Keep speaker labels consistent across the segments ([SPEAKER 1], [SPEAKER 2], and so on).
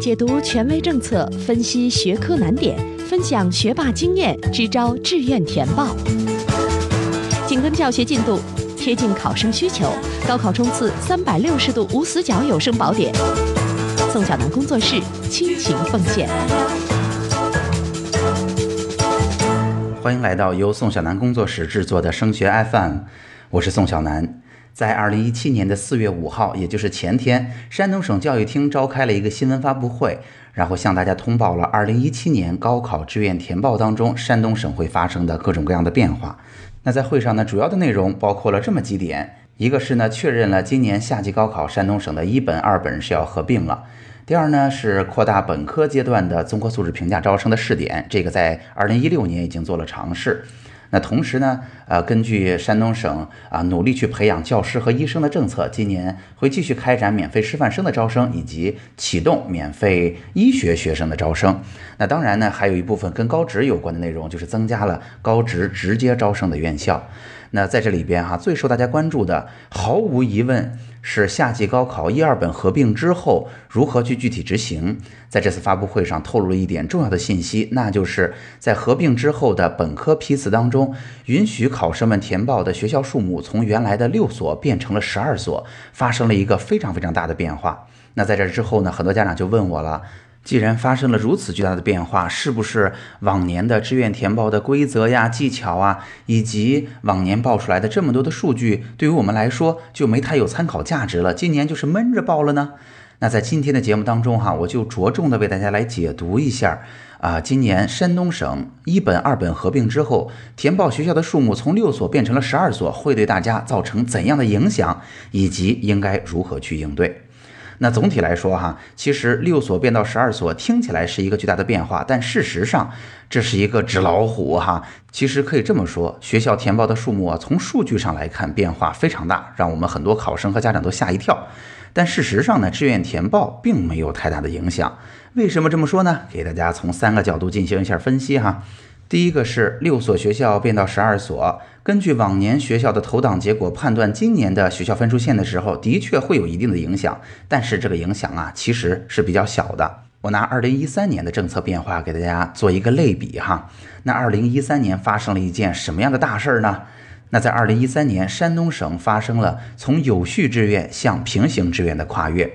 [SPEAKER 1] 解读权威政策，分析学科难点，分享学霸经验，支招志愿填报。紧跟教学进度，贴近考生需求，高考冲刺三百六十度无死角有声宝典。宋小南工作室倾情奉献。
[SPEAKER 2] 欢迎来到由宋小南工作室制作的升学 FM，我是宋小南。在二零一七年的四月五号，也就是前天，山东省教育厅召开了一个新闻发布会，然后向大家通报了二零一七年高考志愿填报当中山东省会发生的各种各样的变化。那在会上呢，主要的内容包括了这么几点：一个是呢，确认了今年夏季高考山东省的一本、二本是要合并了；第二呢，是扩大本科阶段的综合素质评价招生的试点，这个在二零一六年已经做了尝试。那同时呢，呃，根据山东省啊努力去培养教师和医生的政策，今年会继续开展免费师范生的招生，以及启动免费医学学生的招生。那当然呢，还有一部分跟高职有关的内容，就是增加了高职直接招生的院校。那在这里边哈，最受大家关注的，毫无疑问是夏季高考一二本合并之后如何去具体执行。在这次发布会上透露了一点重要的信息，那就是在合并之后的本科批次当中，允许考生们填报的学校数目从原来的六所变成了十二所，发生了一个非常非常大的变化。那在这之后呢，很多家长就问我了。既然发生了如此巨大的变化，是不是往年的志愿填报的规则呀、技巧啊，以及往年报出来的这么多的数据，对于我们来说就没太有参考价值了？今年就是闷着报了呢？那在今天的节目当中哈，我就着重的为大家来解读一下啊，今年山东省一本、二本合并之后，填报学校的数目从六所变成了十二所，会对大家造成怎样的影响，以及应该如何去应对？那总体来说哈，其实六所变到十二所听起来是一个巨大的变化，但事实上这是一个纸老虎哈。其实可以这么说，学校填报的数目啊，从数据上来看变化非常大，让我们很多考生和家长都吓一跳。但事实上呢，志愿填报并没有太大的影响。为什么这么说呢？给大家从三个角度进行一下分析哈。第一个是六所学校变到十二所。根据往年学校的投档结果判断，今年的学校分数线的时候，的确会有一定的影响，但是这个影响啊，其实是比较小的。我拿二零一三年的政策变化给大家做一个类比哈。那二零一三年发生了一件什么样的大事儿呢？那在二零一三年，山东省发生了从有序志愿向平行志愿的跨越。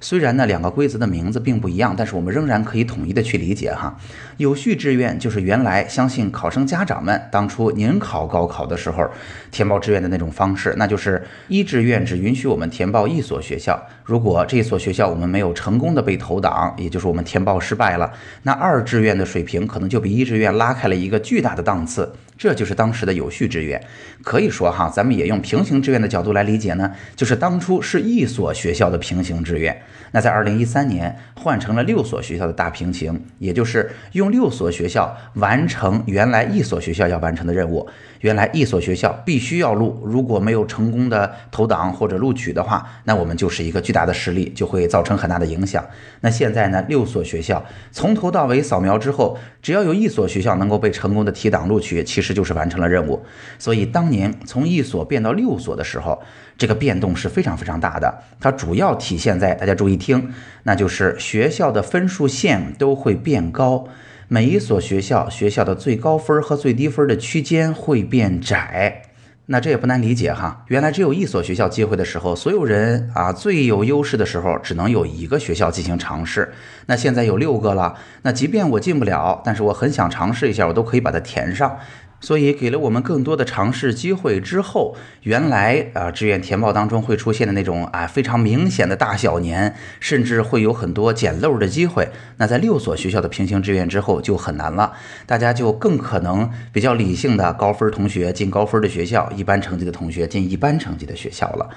[SPEAKER 2] 虽然呢两个规则的名字并不一样，但是我们仍然可以统一的去理解哈。有序志愿就是原来相信考生家长们当初您考高考的时候填报志愿的那种方式，那就是一志愿只允许我们填报一所学校，如果这所学校我们没有成功的被投档，也就是我们填报失败了，那二志愿的水平可能就比一志愿拉开了一个巨大的档次。这就是当时的有序志愿，可以说哈，咱们也用平行志愿的角度来理解呢，就是当初是一所学校的平行志愿，那在二零一三年换成了六所学校的大平行，也就是用六所学校完成原来一所学校要完成的任务。原来一所学校必须要录，如果没有成功的投档或者录取的话，那我们就是一个巨大的实力，就会造成很大的影响。那现在呢，六所学校从头到尾扫描之后，只要有一所学校能够被成功的提档录取，其实就是完成了任务。所以当年从一所变到六所的时候，这个变动是非常非常大的。它主要体现在大家注意听，那就是学校的分数线都会变高。每一所学校学校的最高分和最低分的区间会变窄，那这也不难理解哈。原来只有一所学校机会的时候，所有人啊最有优势的时候，只能有一个学校进行尝试。那现在有六个了，那即便我进不了，但是我很想尝试一下，我都可以把它填上。所以给了我们更多的尝试机会之后，原来啊志愿填报当中会出现的那种啊非常明显的大小年，甚至会有很多捡漏的机会。那在六所学校的平行志愿之后就很难了，大家就更可能比较理性的高分同学进高分的学校，一般成绩的同学进一般成绩的学校了。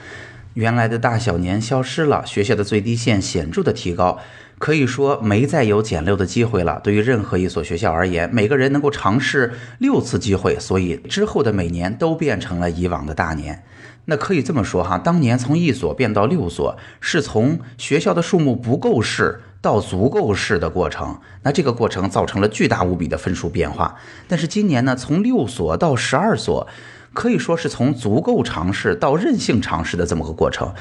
[SPEAKER 2] 原来的大小年消失了，学校的最低线显著的提高。可以说没再有减六的机会了。对于任何一所学校而言，每个人能够尝试六次机会，所以之后的每年都变成了以往的大年。那可以这么说哈，当年从一所变到六所，是从学校的数目不够试到足够试的过程。那这个过程造成了巨大无比的分数变化。但是今年呢，从六所到十二所，可以说是从足够尝试到任性尝试的这么个过程。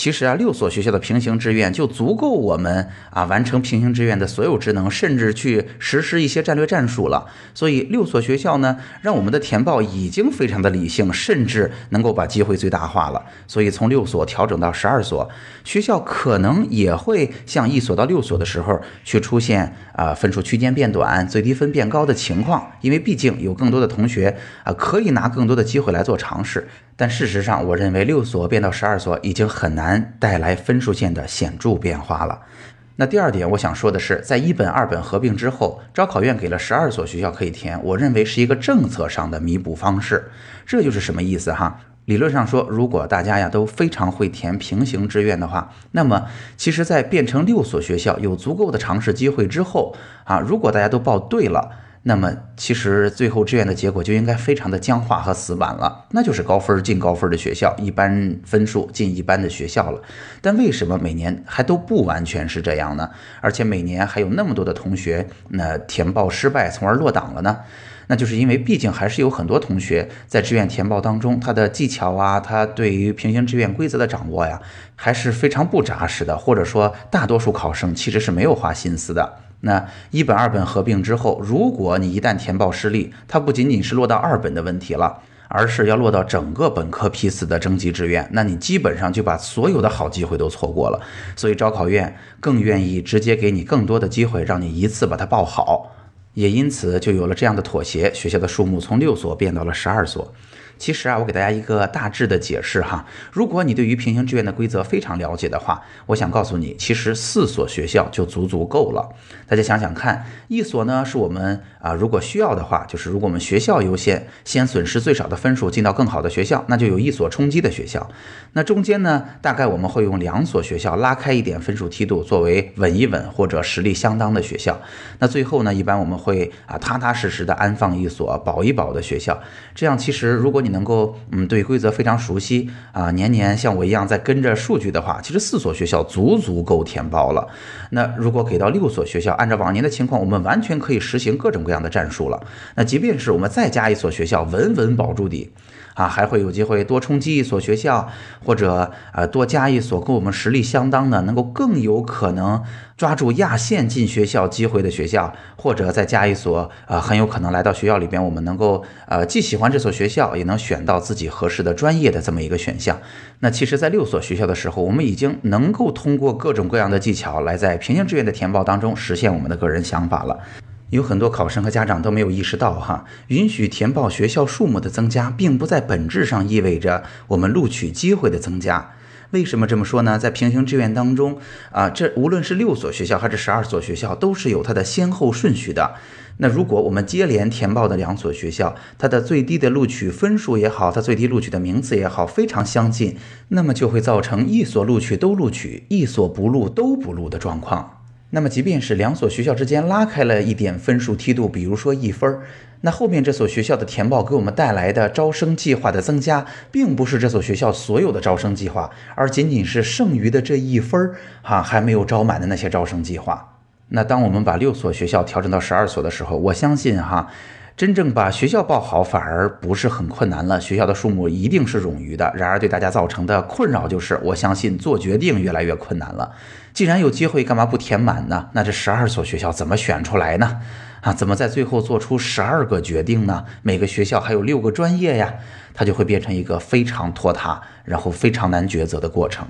[SPEAKER 2] 其实啊，六所学校的平行志愿就足够我们啊完成平行志愿的所有职能，甚至去实施一些战略战术了。所以六所学校呢，让我们的填报已经非常的理性，甚至能够把机会最大化了。所以从六所调整到十二所学校，可能也会像一所到六所的时候去出现啊分数区间变短、最低分变高的情况，因为毕竟有更多的同学啊可以拿更多的机会来做尝试。但事实上，我认为六所变到十二所已经很难带来分数线的显著变化了。那第二点，我想说的是，在一本、二本合并之后，招考院给了十二所学校可以填，我认为是一个政策上的弥补方式。这就是什么意思哈？理论上说，如果大家呀都非常会填平行志愿的话，那么其实，在变成六所学校有足够的尝试机会之后啊，如果大家都报对了。那么，其实最后志愿的结果就应该非常的僵化和死板了，那就是高分进高分的学校，一般分数进一般的学校了。但为什么每年还都不完全是这样呢？而且每年还有那么多的同学那填报失败，从而落档了呢？那就是因为毕竟还是有很多同学在志愿填报当中，他的技巧啊，他对于平行志愿规则的掌握呀，还是非常不扎实的，或者说大多数考生其实是没有花心思的。那一本二本合并之后，如果你一旦填报失利，它不仅仅是落到二本的问题了，而是要落到整个本科批次的征集志愿，那你基本上就把所有的好机会都错过了。所以招考院更愿意直接给你更多的机会，让你一次把它报好，也因此就有了这样的妥协，学校的数目从六所变到了十二所。其实啊，我给大家一个大致的解释哈。如果你对于平行志愿的规则非常了解的话，我想告诉你，其实四所学校就足足够了。大家想想看，一所呢是我们啊，如果需要的话，就是如果我们学校优先，先损失最少的分数进到更好的学校，那就有一所冲击的学校。那中间呢，大概我们会用两所学校拉开一点分数梯度，作为稳一稳或者实力相当的学校。那最后呢，一般我们会啊踏踏实实的安放一所保一保的学校。这样其实如果你能够嗯对规则非常熟悉啊，年年像我一样在跟着数据的话，其实四所学校足足够填报了。那如果给到六所学校，按照往年的情况，我们完全可以实行各种各样的战术了。那即便是我们再加一所学校，稳稳保住底。啊，还会有机会多冲击一所学校，或者呃多加一所跟我们实力相当的，能够更有可能抓住压线进学校机会的学校，或者再加一所呃很有可能来到学校里边，我们能够呃既喜欢这所学校，也能选到自己合适的专业的这么一个选项。那其实，在六所学校的时候，我们已经能够通过各种各样的技巧来在平行志愿的填报当中实现我们的个人想法了。有很多考生和家长都没有意识到，哈，允许填报学校数目的增加，并不在本质上意味着我们录取机会的增加。为什么这么说呢？在平行志愿当中，啊，这无论是六所学校还是十二所学校，都是有它的先后顺序的。那如果我们接连填报的两所学校，它的最低的录取分数也好，它最低录取的名次也好，非常相近，那么就会造成一所录取都录取，一所不录都不录的状况。那么，即便是两所学校之间拉开了一点分数梯度，比如说一分儿，那后面这所学校的填报给我们带来的招生计划的增加，并不是这所学校所有的招生计划，而仅仅是剩余的这一分儿哈还没有招满的那些招生计划。那当我们把六所学校调整到十二所的时候，我相信哈。真正把学校报好反而不是很困难了，学校的数目一定是冗余的。然而对大家造成的困扰就是，我相信做决定越来越困难了。既然有机会，干嘛不填满呢？那这十二所学校怎么选出来呢？啊，怎么在最后做出十二个决定呢？每个学校还有六个专业呀，它就会变成一个非常拖沓，然后非常难抉择的过程。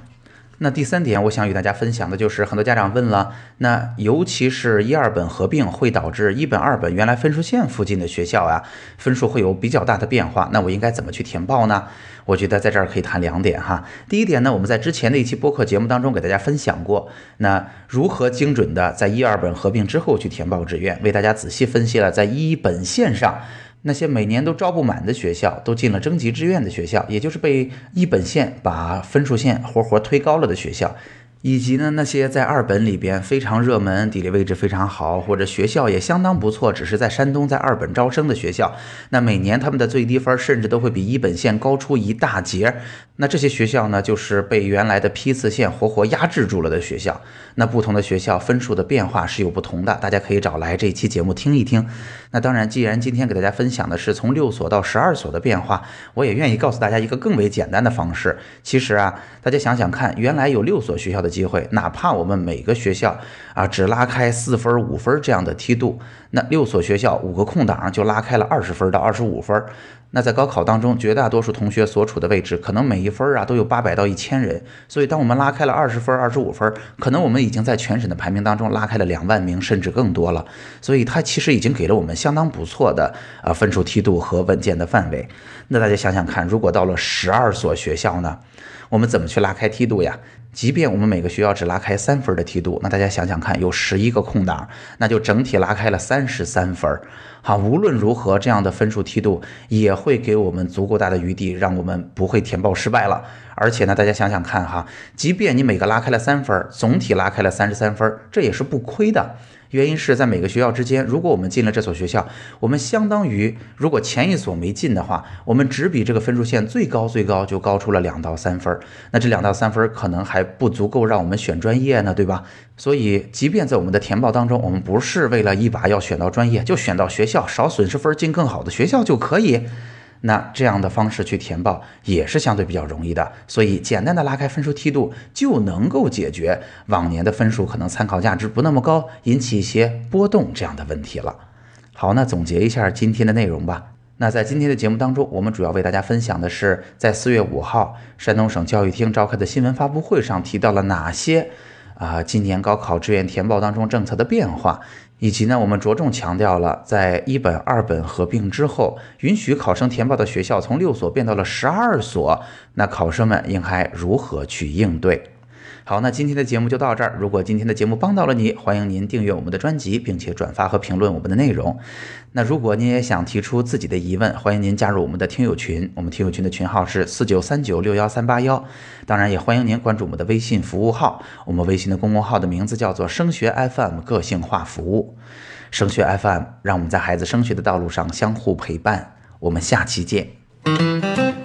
[SPEAKER 2] 那第三点，我想与大家分享的就是，很多家长问了，那尤其是一二本合并会导致一本二本原来分数线附近的学校啊，分数会有比较大的变化，那我应该怎么去填报呢？我觉得在这儿可以谈两点哈。第一点呢，我们在之前的一期播客节目当中给大家分享过，那如何精准的在一二本合并之后去填报志愿，为大家仔细分析了在一本线上。那些每年都招不满的学校，都进了征集志愿的学校，也就是被一本线把分数线活活推高了的学校，以及呢，那些在二本里边非常热门、地理位置非常好，或者学校也相当不错，只是在山东在二本招生的学校，那每年他们的最低分甚至都会比一本线高出一大截。那这些学校呢，就是被原来的批次线活活压制住了的学校。那不同的学校分数的变化是有不同的，大家可以找来这一期节目听一听。那当然，既然今天给大家分享的是从六所到十二所的变化，我也愿意告诉大家一个更为简单的方式。其实啊，大家想想看，原来有六所学校的机会，哪怕我们每个学校啊只拉开四分、五分这样的梯度，那六所学校五个空档就拉开了二十分到二十五分。那在高考当中，绝大多数同学所处的位置，可能每一分啊都有八百到一千人。所以，当我们拉开了二十分、二十五分，可能我们已经在全省的排名当中拉开了两万名，甚至更多了。所以，它其实已经给了我们相当不错的啊分数梯度和稳健的范围。那大家想想看，如果到了十二所学校呢，我们怎么去拉开梯度呀？即便我们每个学校只拉开三分的梯度，那大家想想看，有十一个空档，那就整体拉开了三十三分。好，无论如何，这样的分数梯度也会给我们足够大的余地，让我们不会填报失败了。而且呢，大家想想看哈，即便你每个拉开了三分，总体拉开了三十三分，这也是不亏的。原因是在每个学校之间，如果我们进了这所学校，我们相当于如果前一所没进的话，我们只比这个分数线最高最高就高出了两到三分。那这两到三分可能还不足够让我们选专业呢，对吧？所以，即便在我们的填报当中，我们不是为了一把要选到专业，就选到学校，少损失分进更好的学校就可以。那这样的方式去填报也是相对比较容易的，所以简单的拉开分数梯度就能够解决往年的分数可能参考价值不那么高，引起一些波动这样的问题了。好，那总结一下今天的内容吧。那在今天的节目当中，我们主要为大家分享的是在四月五号山东省教育厅召开的新闻发布会上提到了哪些啊今年高考志愿填报当中政策的变化。以及呢，我们着重强调了，在一本、二本合并之后，允许考生填报的学校从六所变到了十二所，那考生们应该如何去应对？好，那今天的节目就到这儿。如果今天的节目帮到了你，欢迎您订阅我们的专辑，并且转发和评论我们的内容。那如果您也想提出自己的疑问，欢迎您加入我们的听友群。我们听友群的群号是四九三九六幺三八幺。当然，也欢迎您关注我们的微信服务号。我们微信的公众号的名字叫做“升学 FM 个性化服务”。升学 FM，让我们在孩子升学的道路上相互陪伴。我们下期见。